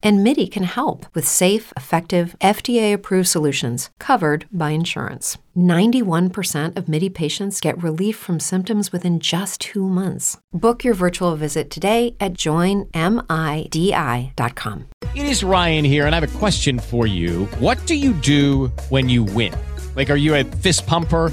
And MIDI can help with safe, effective, FDA approved solutions covered by insurance. 91% of MIDI patients get relief from symptoms within just two months. Book your virtual visit today at joinmidi.com. It is Ryan here, and I have a question for you. What do you do when you win? Like, are you a fist pumper?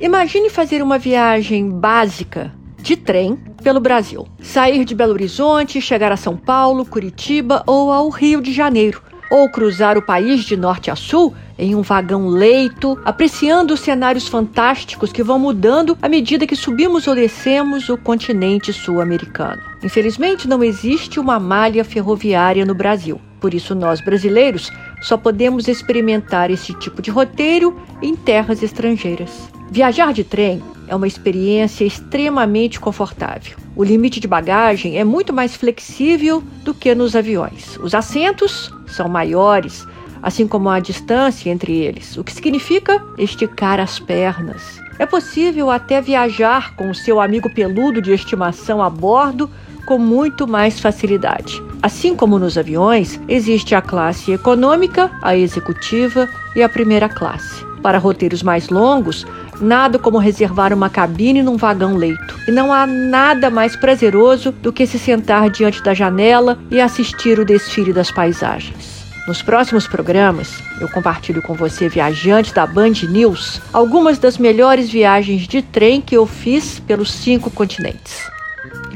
Imagine fazer uma viagem básica de trem pelo Brasil. Sair de Belo Horizonte, chegar a São Paulo, Curitiba ou ao Rio de Janeiro. Ou cruzar o país de norte a sul em um vagão leito, apreciando os cenários fantásticos que vão mudando à medida que subimos ou descemos o continente sul-americano. Infelizmente, não existe uma malha ferroviária no Brasil. Por isso, nós brasileiros só podemos experimentar esse tipo de roteiro em terras estrangeiras. Viajar de trem é uma experiência extremamente confortável. O limite de bagagem é muito mais flexível do que nos aviões. Os assentos são maiores, assim como a distância entre eles, o que significa esticar as pernas. É possível até viajar com o seu amigo peludo de estimação a bordo com muito mais facilidade. Assim como nos aviões, existe a classe econômica, a executiva e a primeira classe. Para roteiros mais longos, nada como reservar uma cabine num vagão-leito. E não há nada mais prazeroso do que se sentar diante da janela e assistir o desfile das paisagens. Nos próximos programas, eu compartilho com você, viajante da Band News, algumas das melhores viagens de trem que eu fiz pelos cinco continentes.